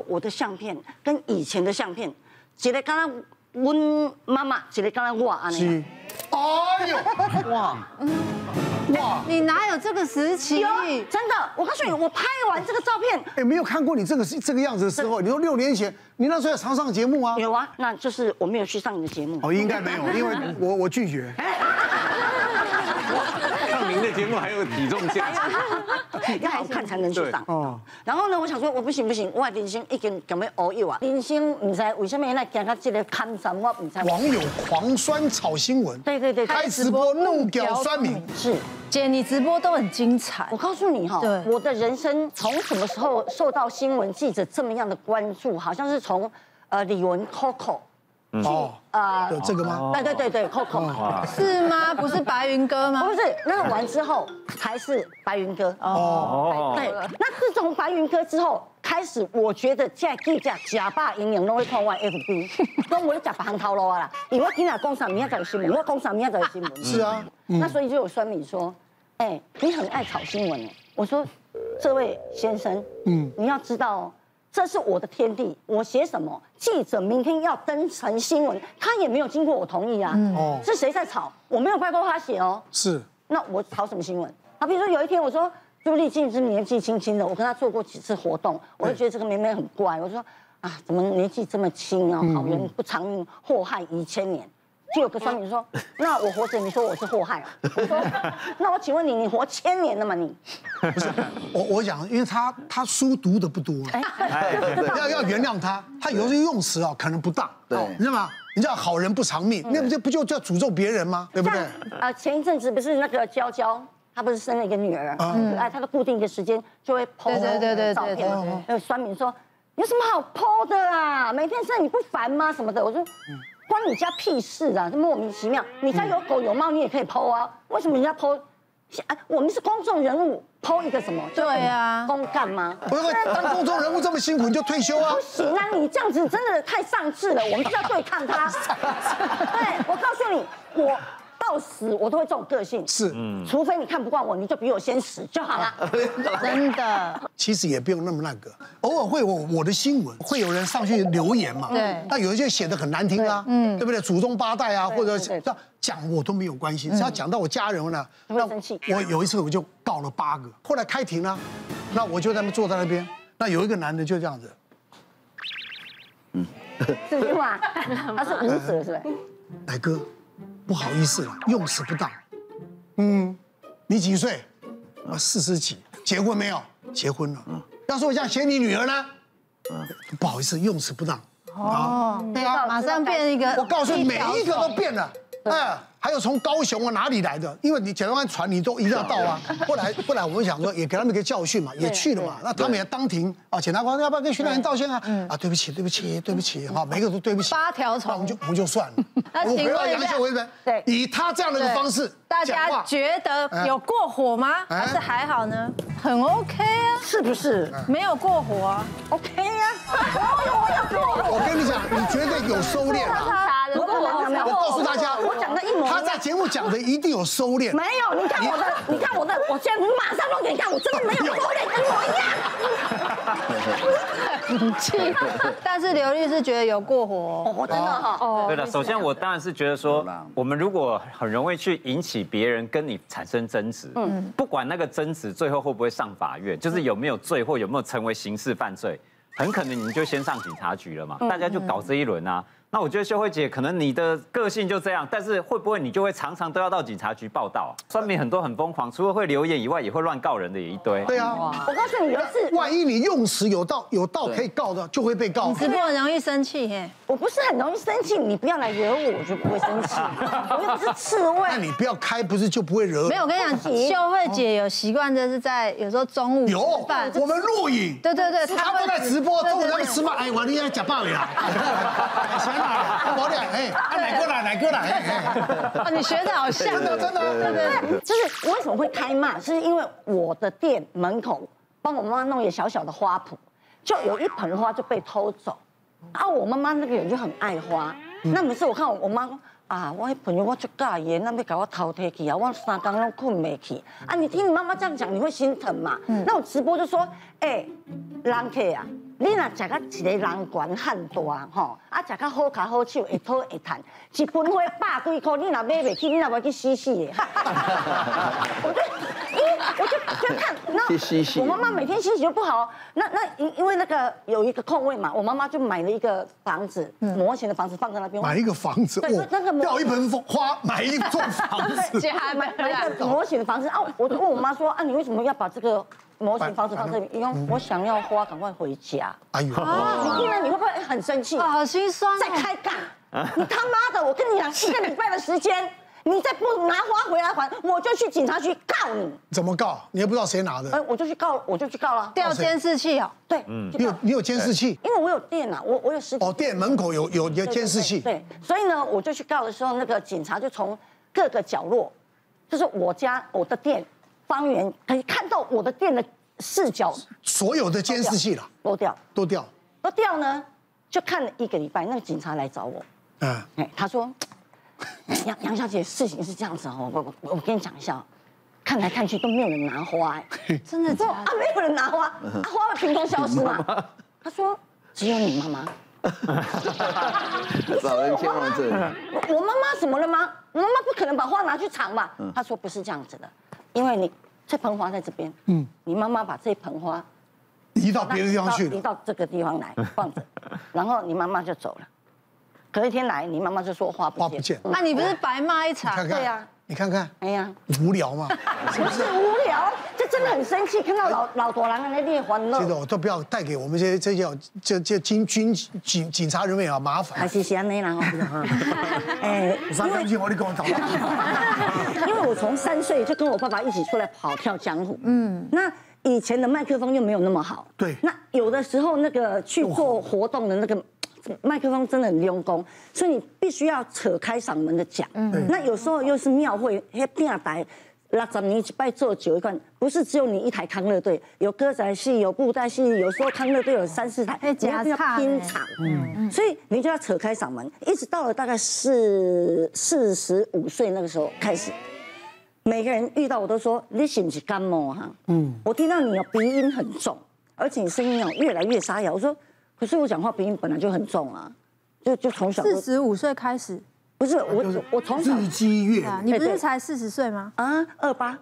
道我的相片跟以前的相片，一个刚刚我妈妈，一个刚刚我安尼。哎呦，哇，哇，你哪有这个时期？真的，我告诉你，我拍完这个照片，哎，没有看过你这个是这个样子的时候。你说六年前，你那时候也常上节目啊？有啊，那就是我没有去上你的节目。哦，应该没有，因为我我拒绝。上您的节目还有体重 要好看才能去上。哦。然后呢，我想说，我不行不行，我人生已经咁样熬一晚，人生唔知为什么来讲到这个看什么，我唔知。网友狂酸炒新闻，对对对，开直播怒屌酸民。是，姐，你直播都很精彩。我告诉你哈，我的人生从什么时候受到新闻记者这么样的关注？好像是从呃李玟 Coco。哦，啊，有这个吗？对对对对，Coco 是吗？不是白云哥吗？不是，那完之后才是白云哥。哦，对，那自从白云哥之后开始，我觉得现在记者假扮营养都会看我 FB，跟我假扮套路啊啦。因为我今日讲啥，明天才有新闻；我工厂，明天才有新闻。是啊，那所以就有酸民说，哎，你很爱炒新闻。我说，这位先生，嗯，你要知道。这是我的天地，我写什么，记者明天要登成新闻，他也没有经过我同意啊。哦，是谁在吵？我没有拜托他写哦。是，那我炒什么新闻？啊，比如说有一天我说朱丽静是年纪轻轻的，我跟她做过几次活动，我就觉得这个妹妹很乖，我就说啊，怎么年纪这么轻啊？好人不长命，祸害一千年。就有个酸民说：“那我活着，你说我是祸害啊？” 我说：“那我请问你，你活千年了吗？你不是 我，我讲，因为他他书读的不多，要要原谅他，他有时候用词啊可能不当，对，你知道吗？你知道好人不长命，那不就不就叫诅咒别人吗？对不对？啊，前一阵子不是那个娇娇，她不是生了一个女儿，嗯，哎，她的固定一个时间就会 po 照片，那个酸敏说有什么好 po 的啊？每天生你不烦吗？什么的，我说。关你家屁事啊！这莫名其妙，你家有狗有猫，你也可以 po 啊？为什么人家 po？哎，我们是公众人物，po 一个什么？对啊，公干吗？不是，当公众人物这么辛苦，你就退休啊？不行啊，你这样子真的太丧志了，我们是要对抗他。对，我告诉你，我。到死我都会这种个性，是，嗯，除非你看不惯我，你就比我先死就好了，真的。其实也不用那么那个，偶尔会我我的新闻，会有人上去留言嘛，对，那有一些写的很难听啊，嗯，对不对？祖宗八代啊，或者这样讲我都没有关系，只要讲到我家人呢，会生气。我有一次我就告了八个，后来开庭了，那我就在那坐在那边，那有一个男的就这样子，嗯，这句话他是无耻是吧？乃哥。不好意思了，用词不当。嗯，你几岁？我四十几。结婚没有？结婚了。嗯。要说我想写你女儿呢？嗯。不好意思，用词不当。哦。对啊。马上变一个。我告诉你，每一个都变了。哎。还有从高雄啊哪里来的？因为你检察官传你都一定要到啊。后来后来我们想说也给他们一个教训嘛，也去了嘛。那他们也当庭啊，检察官要不要跟徐大人道歉啊？啊，对不起对不起对不起哈，每个都对不起。八条虫，那我们就我们就算了。我回到杨秀为人，对，以他这样的一个方式，大家觉得有过火吗？还是还好呢？很 OK 啊，是不是？没有过火啊，OK 呀。我跟你讲，你绝对有收敛啊。如果我我告诉大家，我讲的一模，他在节目讲的一定有收敛。没有，你看我的，你看我的，我现在马上弄给你看，我真的没有收敛，跟我一样。很 气，但是刘律师觉得有过火，哦，真的哈。哦，对了，首先我当然是觉得说，我们如果很容易去引起别人跟你产生争执，嗯，不管那个争执最后会不会上法院，就是有没有罪或有没有成为刑事犯罪，很可能你就先上警察局了嘛，大家就搞这一轮啊。那我觉得秀慧姐可能你的个性就这样，但是会不会你就会常常都要到警察局报道啊？酸民很多很疯狂，除了会留言以外，也会乱告人的也一堆。对啊，我告诉你，有一次，万一你用词有道有道可以告的，就会被告。你直播很容易生气嘿？我不是很容易生气，你不要来惹我，我就不会生气。我又不是刺猬。那你不要开，不是就不会惹？没有，我跟你讲，秀慧姐有习惯，就是在有时候中午有我们录影。对对对，他都在直播，中午他们吃饭。哎，我你要假爆呀！行了，我俩。哎，哪个来？哪个来？哎，你学的好像，真的，真的，对对。就是为什么会开骂，是因为我的店门口帮我妈妈弄一个小小的花圃，就有一盆花就被偷走。啊，我妈妈那个人就很爱花，那每次我看我我妈啊，我朋友我就介意，那要给我偷提去啊，我三更都困没去。啊，你听你妈妈这样讲，你会心疼嘛？那我直播就说，哎，人客啊。你若食到一个人管很大吼，啊食到好卡好手，会讨会赚，一盆花百几块，你若买不起，你若要去死死的。我就就看，那我妈妈每天心情就不好，那那因因为那个有一个空位嘛，我妈妈就买了一个房子，模型的房子放在那边。买一个房子，对，那个掉一盆花，买一座房子，还买 买一个模型的房子啊！我就问我妈说啊，你为什么要把这个？模型房子放这里，因为我想要花，赶快回家。哎呦，你听了你会不会很生气？啊好心酸。再开干！你他妈的，我跟你讲，一个礼拜的时间，你再不拿花回来还，我就去警察局告你。怎么告？你也不知道谁拿的。哎，我就去告，我就去告了。调监视器哦。对，你有你有监视器？因为我有店啊，我我有实体。哦，店门口有有有监视器。对，所以呢，我就去告的时候，那个警察就从各个角落，就是我家我的店方圆可以看到我的店的。视角，所有的监视器了，都掉，都掉，都掉呢，就看了一个礼拜，那个警察来找我，嗯，哎，他说，杨杨小姐，事情是这样子哦，我我我跟你讲一下，看来看去都没有人拿花，哎，真的假的？啊，没有人拿花，啊，花会凭空消失吗？他说，只有你妈妈，老人健忘症，我妈妈怎么了吗？我妈妈不可能把花拿去藏吧？他说不是这样子的，因为你。这盆花在这边，嗯，你妈妈把这盆花移到别的地方去，移到这个地方来放着，然后你妈妈就走了。隔一天来，你妈妈就说花不见，花不见。那你不是白骂一场？对呀，你看看，哎呀，无聊嘛？不是无聊，这真的很生气，看到老老多人在那边欢乐。这种都不要带给我们这些这些这这军军警警察人员啊麻烦。还是先那样哦。哎，因为我你跟我讲。因为我从三岁就跟我爸爸一起出来跑跳江湖，嗯，那以前的麦克风又没有那么好，对，那有的时候那个去做活动的那个麦克风真的很用功，所以你必须要扯开嗓门的讲，嗯，那有时候又是庙会，那变台六十年一拜做酒一罐，不是只有你一台康乐队，有歌仔戏，有布袋戏，有时候康乐队有三四台，你要拼场，嗯，所以你就要扯开嗓门，一直到了大概四四十五岁那个时候开始。每个人遇到我都说，你是不是感冒哈？嗯，我听到你有鼻音很重，而且你声音哦越来越沙哑。我说，可是我讲话鼻音本来就很重啊，就就从小四十五岁开始，不是我我从小日积月，你不是才四十岁吗？啊，二八，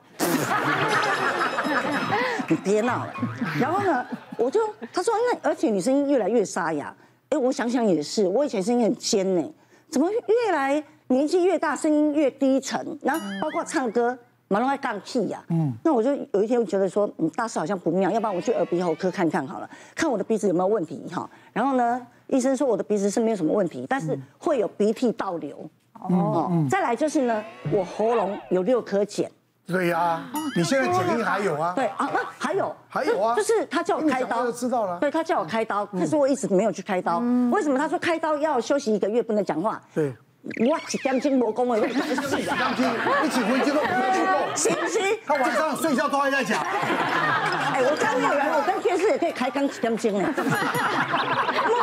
你 别闹了。然后呢，我就他说那而且你声音越来越沙哑，哎，我想想也是，我以前声音很尖呢，怎么越来？年纪越大，声音越低沉，然后包括唱歌，蛮容易杠屁呀。嗯，那我就有一天我觉得说，嗯，大事好像不妙，要不然我去耳鼻喉科看看好了，看我的鼻子有没有问题哈。然后呢，医生说我的鼻子是没有什么问题，但是会有鼻涕倒流。哦，再来就是呢，我喉咙有六颗茧。对呀，你现在茧印还有啊？对啊，那还有还有啊，就是他叫我开刀，就知道了。对，他叫我开刀，可是我一直没有去开刀。为什么？他说开刀要休息一个月，不能讲话。对。我一点钟无讲话，我一直睡着。一起回去都不会去动。行不行？他晚上睡觉都还在讲。哎，我家没有人，我跟电视也可以开刚几点钟呢。我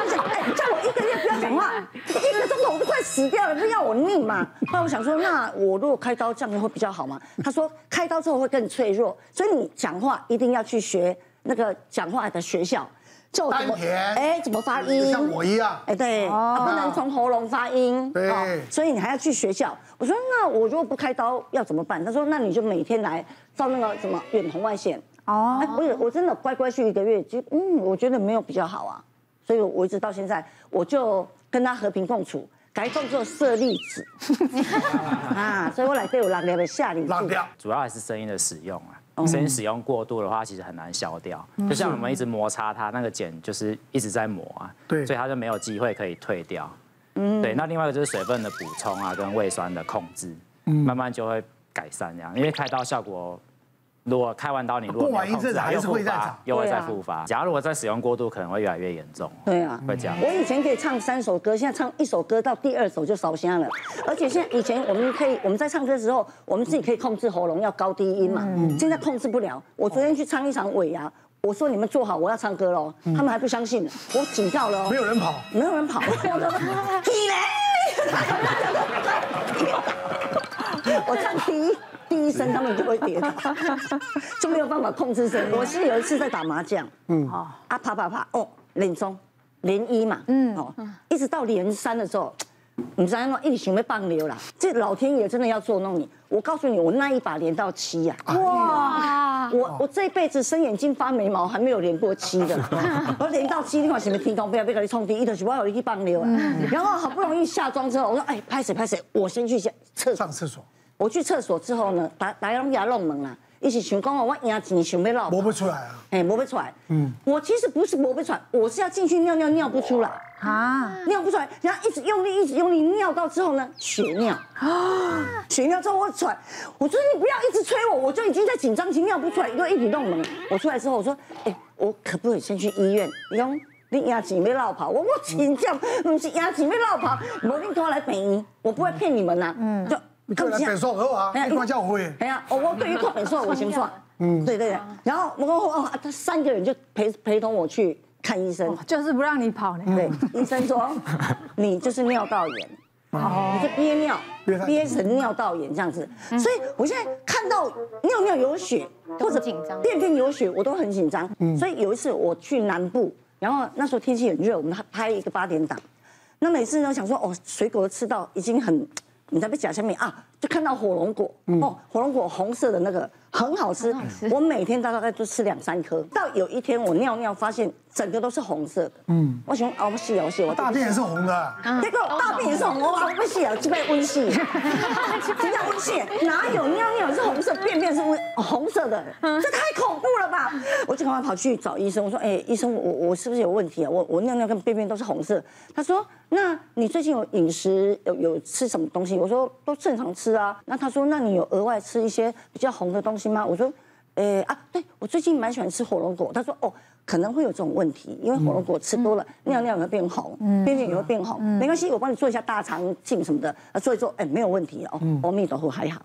想，哎，叫我一个月不要讲话，一个钟头我都快死掉了，不要我命嘛。后来我想说，那我如果开刀这样会比较好嘛？他说开刀之后会更脆弱，所以你讲话一定要去学那个讲话的学校。就怎么哎，怎么发音？像我一样哎，对，不能从喉咙发音。对，所以你还要去学校。我说那我如果不开刀要怎么办？他说那你就每天来照那个什么远红外线。哦，哎，我我真的乖乖去一个月，就嗯，我觉得没有比较好啊。所以我一直到现在，我就跟他和平共处，改动作舍利子。啊，所以我来对我拉掉的下力。拉掉，主要还是声音的使用啊。声使用过度的话，其实很难消掉。就像我们一直摩擦它，那个茧就是一直在磨啊，对，所以它就没有机会可以退掉。嗯，对。那另外一个就是水分的补充啊，跟胃酸的控制，慢慢就会改善这样。因为开刀效果。如果开完刀，你如果没控制，还是会再长，又会再复发。假如如果再使用过度，可能会越来越严重。对啊，会这样。我以前可以唱三首歌，现在唱一首歌到第二首就烧香了。而且现在以前我们可以我们在唱歌的时候，我们自己可以控制喉咙要高低音嘛。现在控制不了。我昨天去唱一场尾牙，我说你们坐好，我要唱歌喽。他们还不相信，我警告了。没有人跑，没有人跑。我唱第一。第一声他们就会跌倒，就没有办法控制声音。我是有一次在打麻将，嗯，啊啪啪啪，哦，连中连一嘛，嗯哦，一直到连三的时候。你知道吗？一直想要放流啦，这老天爷真的要捉弄你。我告诉你，我那一把连到七呀！哇！我我这一辈子生眼睛发眉毛还没有连过七的。我连到七，你看什么天空不要被给你冲低，一头是我有一去放流啊。然后好不容易下妆之后，我说哎，拍谁拍谁，我先去下厕上厕所。我去厕所之后呢，大大家拢牙弄门啦。一起想讲哦，我牙齿想要落，摸不出来啊！哎，摸不出来。嗯，我其实不是摸不出来，我是要进去尿尿尿不出来啊，尿不出来，然后一直用力，一直用力，尿到之后呢，血尿啊，血尿之后我出来，我说你不要一直催我，我就已经在紧张期尿不出来，又一直弄门。我出来之后我说，哎，我可不可以先去医院？你讲你牙齿没落跑，我我紧张，不是牙齿没落跑，我你拖来病院，我不会骗你们呐，嗯，就。你看来本数好啊，你关叫我会。哎呀，我我对于看本数 我先算。嗯，对对对。然后我说哦，他三个人就陪陪同我去看医生，就是不让你跑呢。对，医生说你就是尿道炎，你就憋尿，憋成尿道炎这样子。所以我现在看到尿尿有血或者便便有血，我都很紧张。所以有一次我去南部，然后那时候天气很热，我们拍一个八点档，那每次呢想说哦，水果都吃到已经很。你在被夹下面啊，就看到火龙果哦，火龙果红色的那个很好吃，我每天大概就吃两三颗。到有一天我尿尿发现整个都是红色的，嗯，我想熬不死熬不死，我大便也是红的，结果大便也是红，我熬不死啊，这边温系，这叫温系，哪有尿尿是红色，便便是温红色的，这太恐怖了吧？我就赶快跑去找医生，我说，哎，医生，我我是不是有问题啊？我我尿尿跟便便都是红色，他说。那你最近有饮食有有吃什么东西？我说都正常吃啊。那他说，那你有额外吃一些比较红的东西吗？我说，呃啊，对我最近蛮喜欢吃火龙果。他说，哦，可能会有这种问题，因为火龙果吃多了，嗯、尿尿也会变红，便便也会变红。嗯、没关系，我帮你做一下大肠镜什么的，做一做，哎，没有问题哦。阿弥陀佛，还好。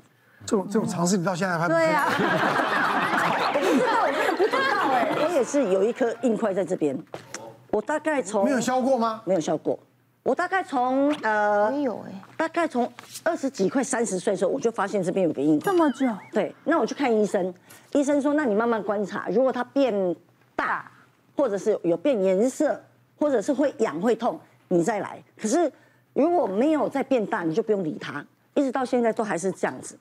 这种这种尝试你到现在还不对啊？我不知道，我真的不知道哎。我也是有一颗硬块在这边，我大概从没有消过吗？没有消过。我大概从呃，没有哎，大概从二十几快三十岁的时候，我就发现这边有个硬块。这么久？对，那我去看医生，医生说，那你慢慢观察，如果它变大，或者是有变颜色，或者是会痒会痛，你再来。可是如果没有再变大，你就不用理它，一直到现在都还是这样子。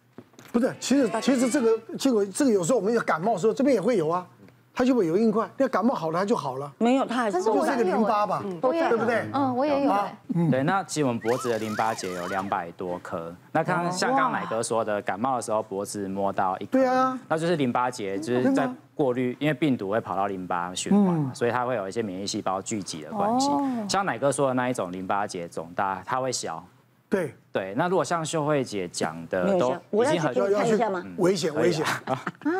不是，其实其实这个结果这个有时候我们有感冒的时候，这边也会有啊。它就会有硬块，那感冒好了它就好了。没有，它还是就是个淋巴吧，对不对？嗯，我也有。对，那其实我们脖子的淋巴结有两百多颗。那刚刚像刚刚乃哥说的，感冒的时候脖子摸到一颗，对啊，那就是淋巴结，就是在过滤，因为病毒会跑到淋巴循环，所以它会有一些免疫细胞聚集的关系。像奶哥说的那一种淋巴结肿大，它会小。对对，那如果像秀慧姐讲的，都已经很要看一下吗？危险危险啊！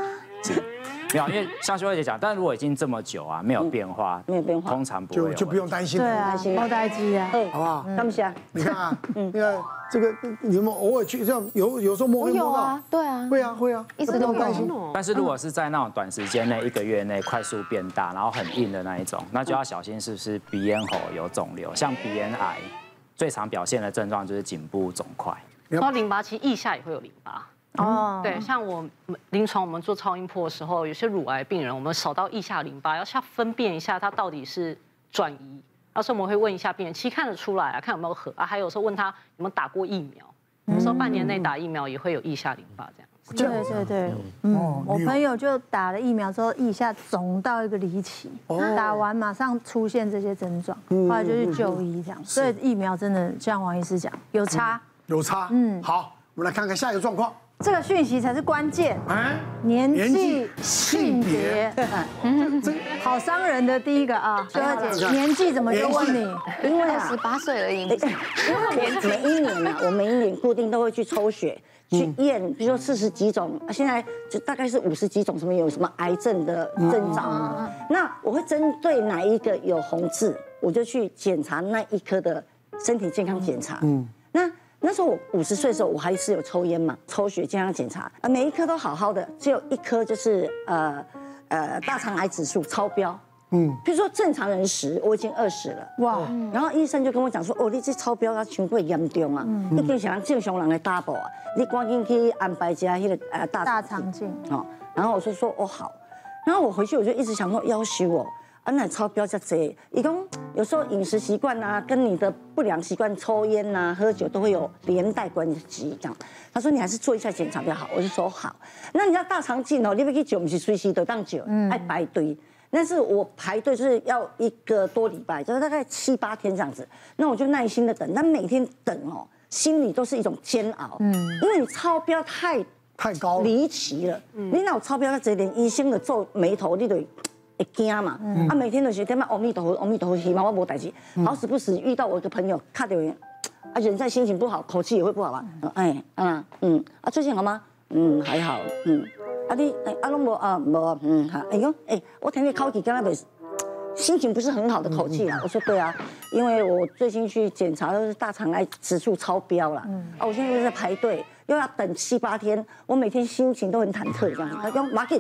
没有，因为像修慧姐讲，但如果已经这么久啊，没有变化，没有变化，通常不会就就不用担心，对啊，包待机啊，好不好？他们想，你看啊，嗯，你看这个，你们偶尔去这样，有有时候摸会摸到，对啊，会啊会啊，一直都担心。但是如果是在那种短时间内，一个月内快速变大，然后很硬的那一种，那就要小心是不是鼻咽喉有肿瘤，像鼻咽癌，最常表现的症状就是颈部肿块。然后淋巴其实腋下也会有淋巴。哦，对，像我们临床我们做超音波的时候，有些乳癌病人，我们扫到腋下淋巴，要下分辨一下它到底是转移，到时候我们会问一下病人，其实看得出来啊，看有没有合啊，还有时候问他有没有打过疫苗，有时候半年内打疫苗也会有腋下淋巴这样子。对对对，嗯，我朋友就打了疫苗之后，腋下肿到一个离奇，打完马上出现这些症状，后来就去就医这样，所以疫苗真的像王医师讲，有差，有差，嗯，好，我们来看看下一个状况。这个讯息才是关键。啊，年纪、性别，嗯，好伤人的第一个啊，秀慧姐，年纪怎么就问你？因为十八岁而已。因为我每一年呢，我每一年固定都会去抽血，去验，比如说四十几种，现在就大概是五十几种，什么有什么癌症的征兆。那我会针对哪一个有红痣，我就去检查那一颗的身体健康检查。嗯，那。那时候我五十岁的时候，我还是有抽烟嘛，抽血健康检查，啊，每一颗都好好的，只有一颗就是呃呃大肠癌指数超标，嗯，比如说正常人十，我已经二十了，哇，然后医生就跟我讲说，哦，你这超标啊，全过严重啊，一定想让正常人来 double 啊，你赶紧去安排一下那个呃大大肠镜，哦，然后我就说哦好，然后我回去我就一直想说要挟我。啊，那超标这多。伊讲有时候饮食习惯啊，跟你的不良习惯，抽烟呐、喝酒都会有连带关系。这样，他说你还是做一下检查比较好。我就说好。那你要大肠镜哦，你要去酒，不是随时都当酒，爱排队。但是我排队就是要一个多礼拜，就是大概七八天这样子。那我就耐心的等，但每天等哦，心里都是一种煎熬。嗯，因为你超标太太高离奇了。嗯，你那有超标，那直接连医生的皱眉头，你都会惊嘛。嗯，啊，每天都是点嘛，阿弥陀佛，阿弥陀佛，希望我没代志。好死不死遇到我一个朋友，看到人，啊，人在心情不好，口气也会不好吧？哎，啊，嗯，啊，最近好吗？嗯，还好，嗯。啊你哎，阿龙无啊无嗯哈，哎呦哎，我听你口气，刚刚不 心情不是很好的口气啊。我说对啊，因为我最近去检查都是大肠癌指数超标了，啊，我现在又在排队，又要等七八天，我每天心情都很忐忑这样。他讲马吉，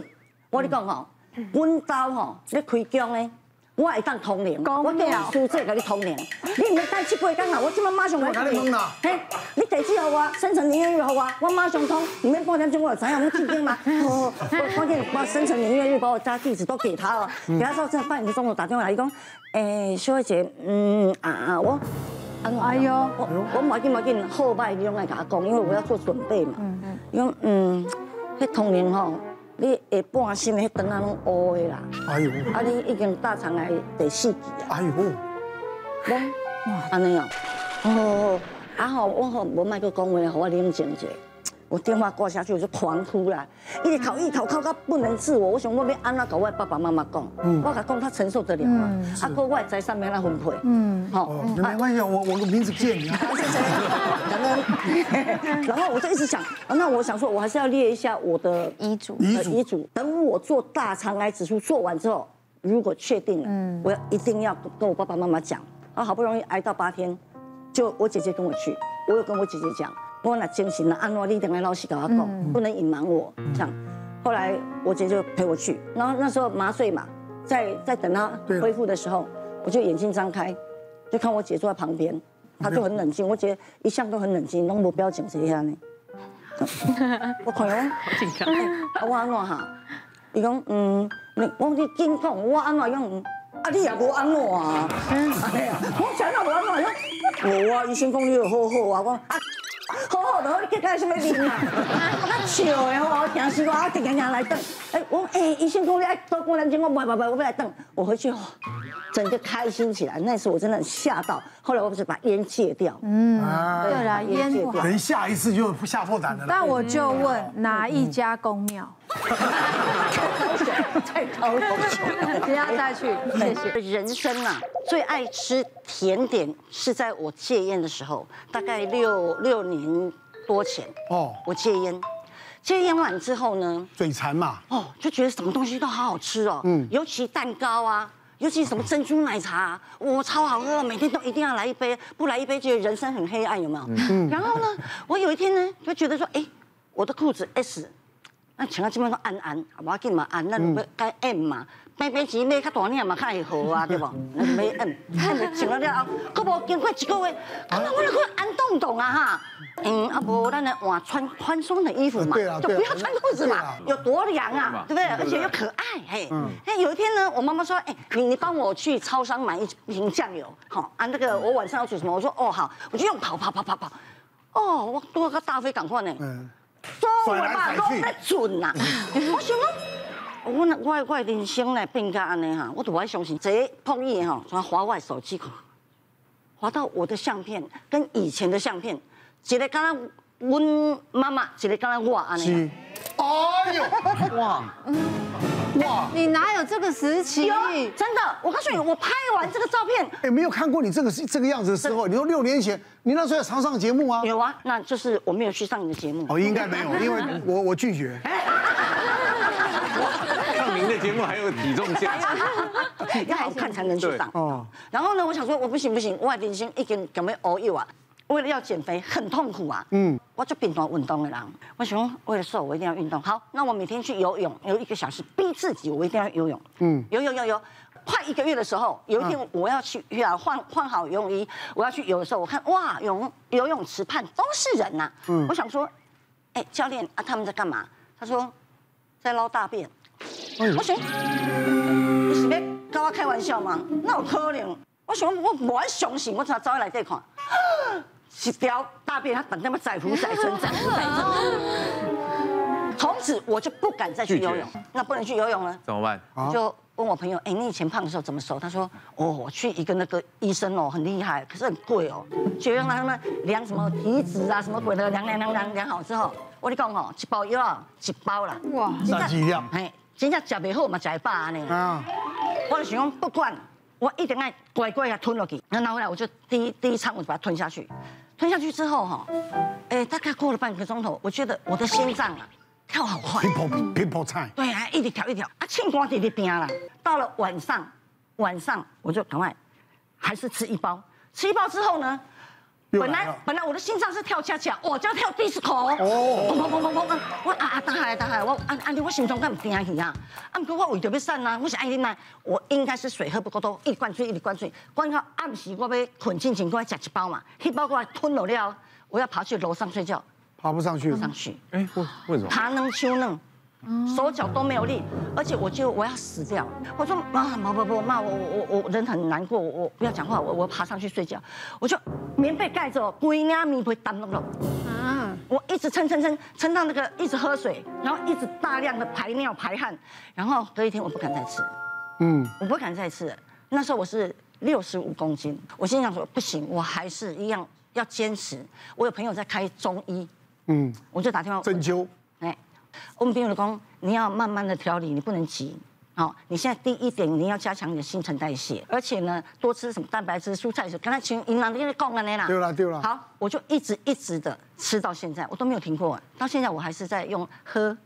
我跟你讲吼，阮家吼咧开工呢。我会当通灵，我叫你叔这个你通灵，你唔要等七八天啊！我今晚马上来通啦。嘿，你地址好啊，生辰年月日好啊，我马上通。唔免半点钟我就知影，我记定嘛。我我今把生辰年月日把我家地址都给他了。给他说在半点钟我打电话来，伊讲，诶，小慧姐，嗯啊啊，我，哎呦，我我马紧马紧后摆你拢来甲我讲，因为我要做准备嘛。嗯嗯。伊讲，嗯，迄通灵吼。你下半身的迄灯啊，拢乌的啦。哎呦！啊，你已经大肠癌第四期啊。哎呦！我哇，安尼哦。哦，啊吼，我吼无卖搁讲话，互我冷静者。我电话挂下去，我就狂哭啦！一直哭，一直哭，哭到不能自我。我想我要安怎跟我爸爸妈妈讲？我甲讲，他承受得了吗？啊，哥，我的财产免他分配。嗯，好，没关系，我我的名字借你啊。然后我就一直想，那我想说，我还是要列一下我的遗嘱。遗嘱。遗嘱。等我做大肠癌指数做完之后，如果确定了，我要一定要跟我爸爸妈妈讲。啊，好不容易挨到八天，就我姐姐跟我去，我有跟我姐姐讲。我那精神了，安诺你一定要老师跟我讲，不能隐瞒我。这样，后来我姐就陪我去，然后那时候麻醉嘛，在在等她恢复的时候，我就眼睛张开，就看我姐坐在旁边，她就很冷静。我姐一向都很冷静，拢无表情这样呢。我看哦，好紧张。啊，我安诺哈，伊讲嗯，你我你紧讲，我安诺用，啊你也无安诺啊？哎呀，我想到无安诺，我啊医生讲你又好好啊，我啊。好好的，你去干什么病啊？我较笑的吼，惊死我，我定定定来等。哎，我哎，医生讲你爱多过两天，我不不不，我不来等。我回去，整个开心起来。那时候我真的很吓到，后来我不是把烟戒掉。嗯，对啦，烟戒掉。等下一次就吓破胆了。但我就问哪一家公庙？太高了，不要再去。谢谢。人生啊，最爱吃甜点是在我戒烟的时候，大概六六年多前。哦，我戒烟，戒烟完之后呢，嘴馋嘛。哦，就觉得什么东西都好好吃哦。嗯，尤其蛋糕啊，尤其什么珍珠奶茶，我超好喝，每天都一定要来一杯，不来一杯觉得人生很黑暗，有没有？嗯。然后呢，我有一天呢，就觉得说，哎，我的裤子 S。那穿啊，基本上按按，无要紧嘛，按那要改 M 嘛，平平钱买较大领嘛，较会好啊，对不？那买 M，穿了了后，佫无经过一个月，啊，我来看按洞洞啊哈，嗯，啊无，咱来换穿宽松的衣服嘛，就不要穿裤子嘛，有多凉啊，对不对？而且又可爱，嘿，哎，有一天呢，我妈妈说，哎，你你帮我去超商买一瓶酱油，好，啊那个我晚上要煮什么？我说哦好，我就用跑跑跑跑跑，哦，我多个大飞赶快呢。所有嘛拢在准呐，我想讲，我我我人生来变甲安尼哈，我都爱相信这碰意哈，从滑我手机看，滑到我的相片跟以前的相片，一个敢若阮妈妈，一个敢若我安尼。哎呦，哇，哇，你哪有这个时期？有，真的，我告诉你，我拍完这个照片，哎，没有看过你这个是这个样子的时候。你说六年前，你那时候要常上节目啊？有啊，那就是我没有去上你的节目。哦，应该没有，因为 我我拒绝。上您的节目还有体重限制，要好看才能去上。哦。然后呢，我想说，我不行不行，我人生已经准备熬夜啊。为了要减肥，很痛苦啊。嗯，我就平常运动的人，我想为了瘦，我一定要运动。好，那我每天去游泳，游一个小时，逼自己，我一定要游泳。嗯，游泳游游，快一个月的时候，有一天我要去啊换换好游泳衣，我要去游的时候，我看哇，游游泳池畔都是人呐。嗯，我想说，哎，教练啊，他们在干嘛？他说在捞大便。我想，你是跟我开玩笑吗？那有可能？我想我无爱相信，我才走来这看，一条大便，他等那么载浮载沉，载浮载沉。从此我就不敢再去游泳。那不能去游泳了，怎么办？就问我朋友，哎，你以前胖的时候怎么瘦？他说，哦，我去一个那个医生哦，很厉害，可是很贵哦，就让他们量什么体脂啊，什么鬼的，量量量量量好之后，我跟你讲哦，一包药啊，一包啦，哇，三几量，哎，真正吃袂好嘛，吃一百呢。啊，我就想不管。我一定要乖乖的吞下去，然后拿回来我就第一第一餐我就把它吞下去，吞下去之后哈，哎，大概过了半个钟头，我觉得我的心脏啊跳好快，乒乓乒乓菜，对啊，一直跳一直跳，啊，庆瓜弟弟拼了。到了晚上，晚上我就赶快还是吃一包，吃一包之后呢。本来本来我的心脏是跳恰恰，我就要跳 disco 哦，砰砰砰砰砰，我啊啊打下来打下来，我按按你我心脏敢唔定去啊？啊，不过我为着要瘦啊，我是爱你奶，我应该是水喝不够多，一直灌水一直灌水，灌到暗时我要困之前，我要吃一包嘛，一包我吞落了，我要爬去楼上睡觉，爬不上去，爬不上去，哎，为为什么？爬能修能。手脚都没有力，而且我觉得我要死掉。我说妈，妈不不妈，我我我我人很难过，我我不要讲话，我我爬上去睡觉。我就棉被盖着，龟娘咪会当弄弄。啊！我一直撑撑撑撑到那个一直喝水，然后一直大量的排尿排汗，然后隔一天我不敢再吃。嗯，我不敢再吃。那时候我是六十五公斤，我心想说不行，我还是一样要坚持。我有朋友在开中医，嗯，我就打电话针灸。我们朋友讲，你要慢慢的调理，你不能急。好，你现在第一点，你要加强你的新陈代谢，而且呢，多吃什么蛋白质、蔬菜。刚才请营养跟你讲了啦。对了对了。好，我就一直一直的吃到现在，我都没有停过。到现在我还是在用喝、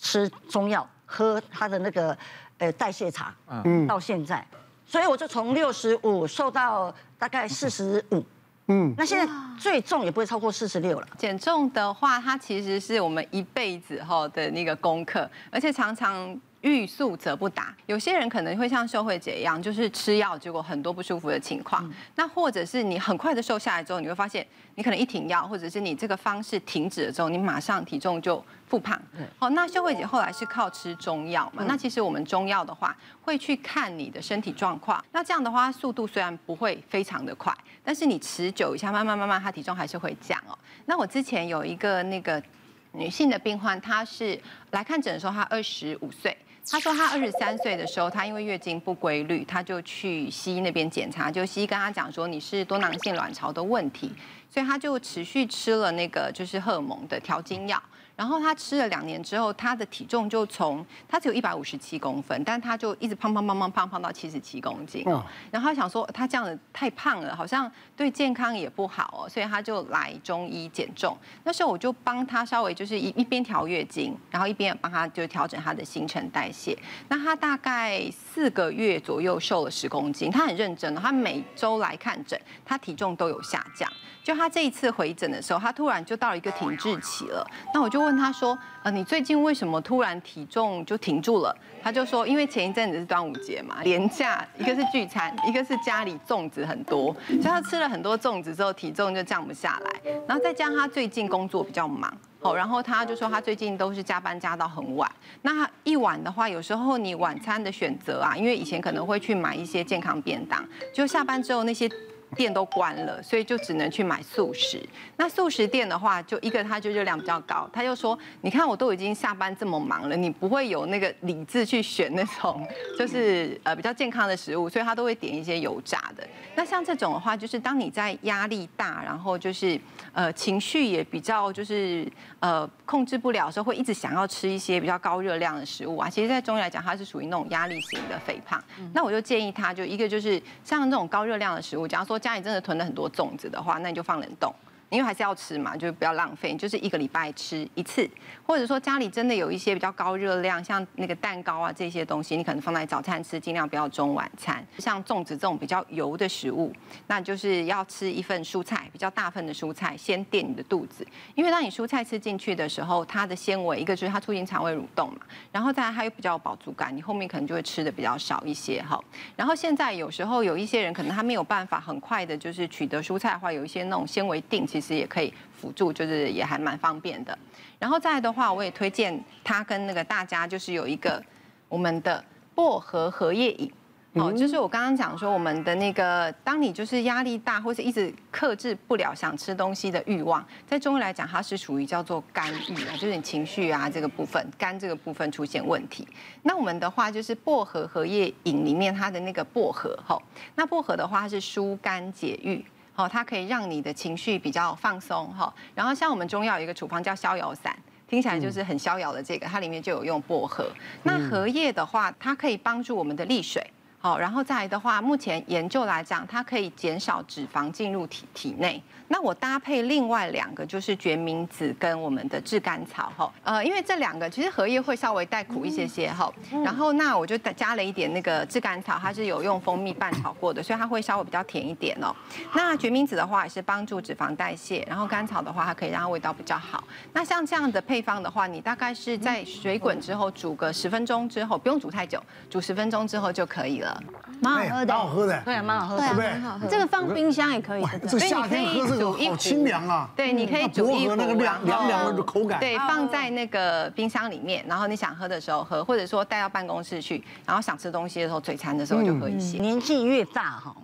吃中药、喝他的那个呃代谢茶。嗯。到现在，所以我就从六十五瘦到大概四十五。嗯，那现在最重也不会超过四十六了。减重的话，它其实是我们一辈子哈的那个功课，而且常常。欲速则不达，有些人可能会像秀慧姐一样，就是吃药，结果很多不舒服的情况。嗯、那或者是你很快的瘦下来之后，你会发现，你可能一停药，或者是你这个方式停止了之后，你马上体重就复胖。好、嗯，那秀慧姐后来是靠吃中药嘛？嗯、那其实我们中药的话，会去看你的身体状况。那这样的话，速度虽然不会非常的快，但是你持久一下，慢慢慢慢，她体重还是会降哦。那我之前有一个那个女性的病患，她是来看诊的时候，她二十五岁。她说，她二十三岁的时候，她因为月经不规律，她就去西医那边检查，就西医跟她讲说，你是多囊性卵巢的问题，所以她就持续吃了那个就是荷尔蒙的调经药。然后他吃了两年之后，他的体重就从他只有一百五十七公分，但他就一直胖胖胖胖胖胖到七十七公斤。然后他想说他这样子太胖了，好像对健康也不好哦，所以他就来中医减重。那时候我就帮他稍微就是一一边调月经，然后一边帮他就调整他的新陈代谢。那他大概四个月左右瘦了十公斤，他很认真，他每周来看诊，他体重都有下降。就他这一次回诊的时候，他突然就到了一个停滞期了。那我就问他说：“呃，你最近为什么突然体重就停住了？”他就说：“因为前一阵子是端午节嘛，连假，一个是聚餐，一个是家里粽子很多，所以他吃了很多粽子之后，体重就降不下来。然后再加上他最近工作比较忙，哦，然后他就说他最近都是加班加到很晚。那一晚的话，有时候你晚餐的选择啊，因为以前可能会去买一些健康便当，就下班之后那些。”店都关了，所以就只能去买素食。那素食店的话，就一个它就热量比较高。他就说：“你看我都已经下班这么忙了，你不会有那个理智去选那种就是 呃比较健康的食物，所以他都会点一些油炸的。那像这种的话，就是当你在压力大，然后就是呃情绪也比较就是呃控制不了的时候，会一直想要吃一些比较高热量的食物啊。其实，在中医来讲，它是属于那种压力型的肥胖。那我就建议他，就一个就是像这种高热量的食物，假如说。家里真的囤了很多粽子的话，那你就放冷冻。因为还是要吃嘛，就是不要浪费，就是一个礼拜吃一次，或者说家里真的有一些比较高热量，像那个蛋糕啊这些东西，你可能放在早餐吃，尽量不要中晚餐。像粽子这种比较油的食物，那就是要吃一份蔬菜，比较大份的蔬菜，先垫你的肚子。因为当你蔬菜吃进去的时候，它的纤维一个就是它促进肠胃蠕动嘛，然后再来它又比较有饱足感，你后面可能就会吃的比较少一些哈。然后现在有时候有一些人可能他没有办法很快的就是取得蔬菜的话，有一些那种纤维定，其实也可以辅助，就是也还蛮方便的。然后再来的话，我也推荐他跟那个大家就是有一个我们的薄荷荷叶饮。哦，就是我刚刚讲说，我们的那个，当你就是压力大，或是一直克制不了想吃东西的欲望，在中医来讲，它是属于叫做肝郁啊，就是你情绪啊这个部分，肝这个部分出现问题。那我们的话就是薄荷荷叶饮里面它的那个薄荷，哈，那薄荷的话它是疏肝解郁，好，它可以让你的情绪比较放松，哈。然后像我们中药有一个处方叫逍遥散。听起来就是很逍遥的这个，它里面就有用薄荷。那荷叶的话，它可以帮助我们的利水。好，然后再来的话，目前研究来讲，它可以减少脂肪进入体体内。那我搭配另外两个，就是决明子跟我们的炙甘草哈。呃，因为这两个其实荷叶会稍微带苦一些些哈。然后那我就加了一点那个炙甘草，它是有用蜂蜜拌炒过的，所以它会稍微比较甜一点哦。那决明子的话也是帮助脂肪代谢，然后甘草的话它可以让它味道比较好。那像这样的配方的话，你大概是在水滚之后煮个十分钟之后，不用煮太久，煮十分钟之后就可以了。蛮好喝的，蛮好喝的，对，蛮好喝的，对不对？这个放冰箱也可以，这夏天喝这个好清凉啊。对，你可以煮一壶，那个凉凉凉的口感。对，放在那个冰箱里面，然后你想喝的时候喝，或者说带到办公室去，然后想吃东西的时候，嘴馋的时候就喝一些。年纪越大哈，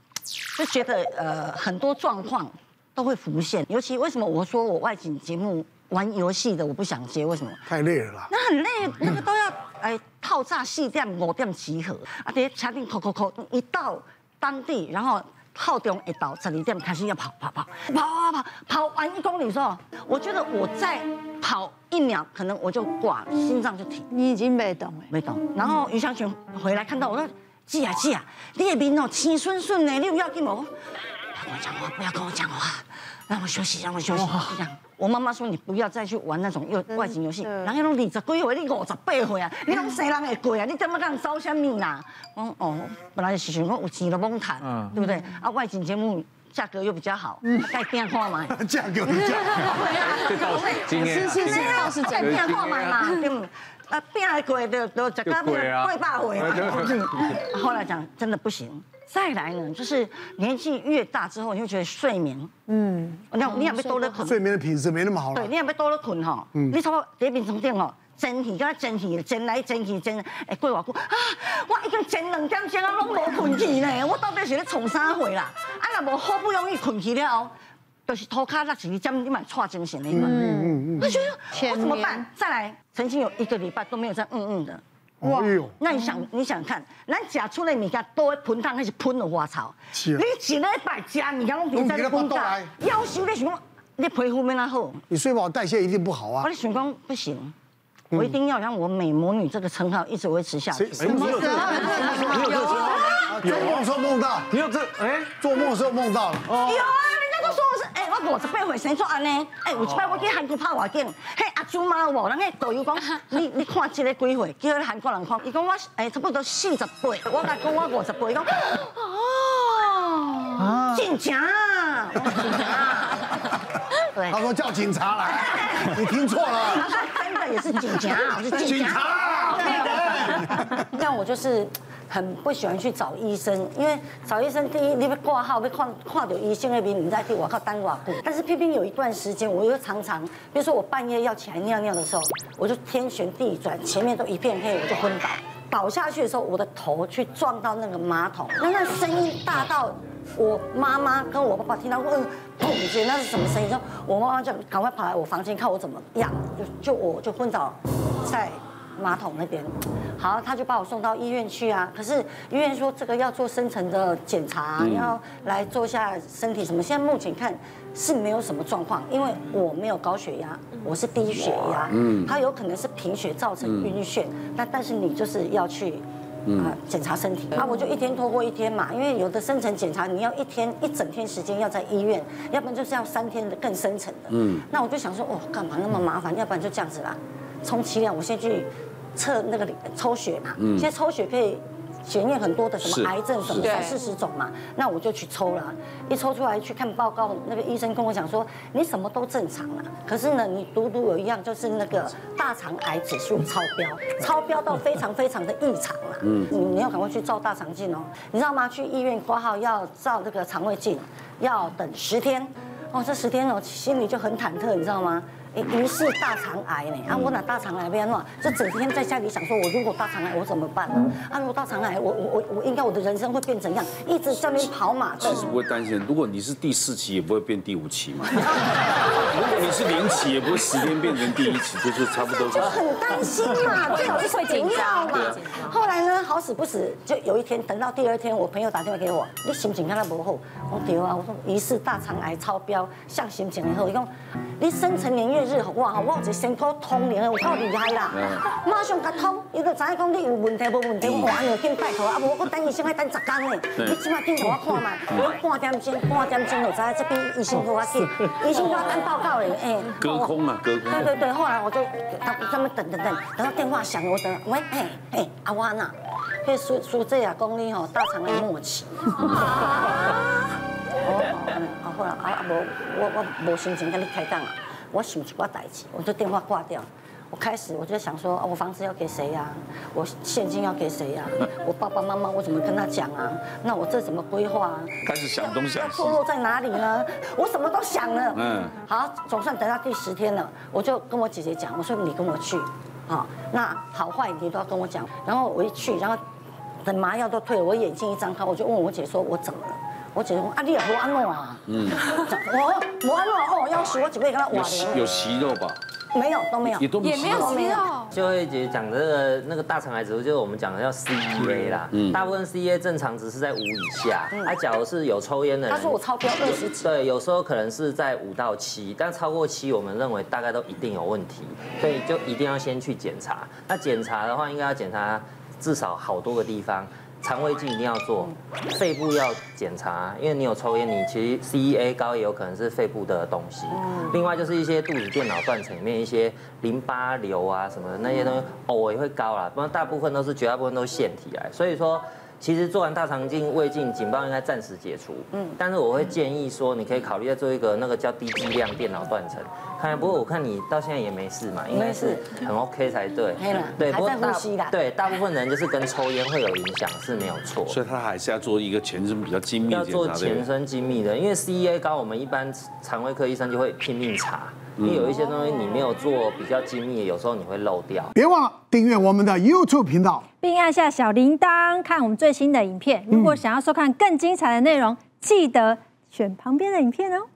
就觉得呃很多状况都会浮现，尤其为什么我说我外景节目玩游戏的我不想接，为什么？太累了啦。那很累，那个都要哎套炸四点五点集合，啊，在车顶扣扣扣，一到当地，然后号中一到十二点开始要跑跑跑跑跑跑跑完一公里之后，我觉得我再跑一秒，可能我就挂，心脏就停。你已经没动了，没动。然后余香群回来看到我说：“姐啊姐啊，你的面哦青顺顺的，你有要紧吗？”不要跟我讲话，不要跟我讲话。让我休息，让我休息。这样，我妈妈说你不要再去玩那种又外景游戏。人家拢二十几岁，你五十八岁啊，你拢生人会过啊，你怎么敢招什么啦？哦哦，本来是想讲有钱都甭谈，对不对？啊，外景节目价格又比较好，带变化嘛。价格比较好。这倒是今天。是是是，倒是带变化嘛嘛，对不？啊，变来贵的都这个贵八回嘛。后来讲真的不行。再来呢，就是年纪越大之后，你会觉得睡眠，嗯，你你也别多了困，睡眠的品质没那么好了。对，你也别多了困哈，嗯，你差不多这边充电哦，整体，跟蒸气，蒸来整去整，哎，过偌久啊，我已经整两点钟啊，拢无困去呢，我到底是咧从啥货啦？啊，若无好不容易困去了后，就是涂骹落去，这样你蛮差精神的嘛。嗯嗯嗯。我觉得我怎么办？再来，曾经有一个礼拜都没有在嗯嗯的。哇！那你想，你想看，咱吃出来物件都会喷汤，还是喷的花草？你一礼拜吃物件拢变在喷汤，要求你想讲，你皮肤没那好，你睡饱代谢一定不好啊！我想讲不行，我一定要让我美魔女这个称号一直维持下去。什么？你有这个称号？做梦时候梦到，你有这哎？做梦时候梦到了。有啊，五十八岁生出安尼。哎，有一摆我去韩国拍外景，嘿阿朱妈有无？人家导游讲，你你看这个几岁？叫韩国人看，伊讲我哎差不多四十八，我甲讲我五十八，伊讲哦，真假啊？对，他说叫警察来，你听错了，真的也是警察，是警察。像 我就是。很不喜欢去找医生，因为找医生，第一你要挂号，要看看到医生那边，你再替我靠单挂号。但是偏偏有一段时间，我又常常，比如说我半夜要起来尿尿的时候，我就天旋地转，前面都一片黑，我就昏倒。倒下去的时候，我的头去撞到那个马桶，那那声音大到我妈妈跟我爸爸听到，问砰一声，那是什么声音？说我妈妈就赶快跑来我房间看我怎么样，就就我就昏倒在。马桶那边，好，他就把我送到医院去啊。可是医院说这个要做深层的检查，要来做下身体什么。现在目前看是没有什么状况，因为我没有高血压，我是低血压，嗯，他有可能是贫血造成晕眩。那但是你就是要去啊检查身体，啊，我就一天拖过一天嘛，因为有的深层检查你要一天一整天时间要在医院，要不然就是要三天的更深层的。嗯，那我就想说，哦，干嘛那么麻烦？要不然就这样子啦，充其量我先去。测那个抽血嘛，现在抽血可以检验很多的什么癌症什么三四十种嘛，那我就去抽了，一抽出来去看报告，那个医生跟我讲说，你什么都正常了，可是呢，你独独有一样就是那个大肠癌指数超标，超标到非常非常的异常了，嗯，你你要赶快去照大肠镜哦，你知道吗？去医院挂号要照那个肠胃镜，要等十天，哦，这十天哦，心里就很忐忑，你知道吗？疑似大肠癌呢，啊，我哪大肠癌变乱，就整天在家里想说，我如果大肠癌我怎么办呢？啊，如果大肠癌，我我我我应该我的人生会变怎样？一直在那边跑马。其实不会担心，如果你是第四期，也不会变第五期嘛。如果你是零期，也不会十天变成第一期，就是差不多。就很担心嘛，最好是会紧张嘛。后来呢，好死不死，就有一天等到第二天，我朋友打电话给我，你心情看他不好，我对啊，我说疑似大肠癌超标，像心情以后，伊讲你生辰年月。日好哇，我有一个身高通灵的，有够厉害啦！马上甲通，伊就知影讲你有问题无问题，我安尼紧拜托，啊无我等医生爱等十天呢。你起码紧给我看嘛，我半点钟半点钟就知影这边医生给我见，医生给我等报告嘞，哎。隔空啊，隔空。对对对，后来我就他他们等等等，等到电话响，我等，喂，哎哎，阿湾呐，迄苏苏姐啊，讲你吼大肠癌末期。哦，好，后来啊无我我无心情跟你开讲啊。我想去挂代志，我就电话挂掉。我开始我就想说，我房子要给谁呀？我现金要给谁呀？我爸爸妈妈我怎么跟他讲啊？那我这怎么规划啊？开始想东想西。坐落在哪里呢？我什么都想了。嗯。好，总算等到第十天了，我就跟我姐姐讲，我说你跟我去，好，那好坏你都要跟我讲。然后我一去，然后等麻药都退了，我眼睛一张开，我就问我姐说，我怎么了？我姐说啊，你也不安乐啊？嗯，我不安乐哦，要死我准备跟他玩有有息肉吧？没有，都没有，也都没有息肉。秀慧姐讲这个那个大肠癌指数，就是我们讲的叫 CEA 啦。嗯。大部分 CEA 正常值是在五以下。嗯。他假如是有抽烟的人，他说我超标二十几。对，有时候可能是在五到七，但超过七，我们认为大概都一定有问题，所以就一定要先去检查。那检查的话，应该要检查至少好多个地方。肠胃镜一定要做，肺部要检查，因为你有抽烟，你其实 CEA 高也有可能是肺部的东西。另外就是一些肚子电脑断层里面一些淋巴瘤啊什么的那些东西，偶尔也会高啦，不然大部分都是绝大部分都是腺体来，所以说。其实做完大肠镜、胃镜，警报应该暂时解除。嗯，但是我会建议说，你可以考虑再做一个那个叫低剂量电脑断层。看，不过我看你到现在也没事嘛，应该是很 OK 才对。对，不过大对大部分人就是跟抽烟会有影响是没有错。所以他还是要做一个全身比较精密的。要做全身精密的，因为 CEA 高，我们一般肠胃科医生就会拼命查。因为有一些东西你没有做比较精密，有时候你会漏掉。别忘了订阅我们的 YouTube 频道，并按下小铃铛看我们最新的影片。如果想要收看更精彩的内容，记得选旁边的影片哦。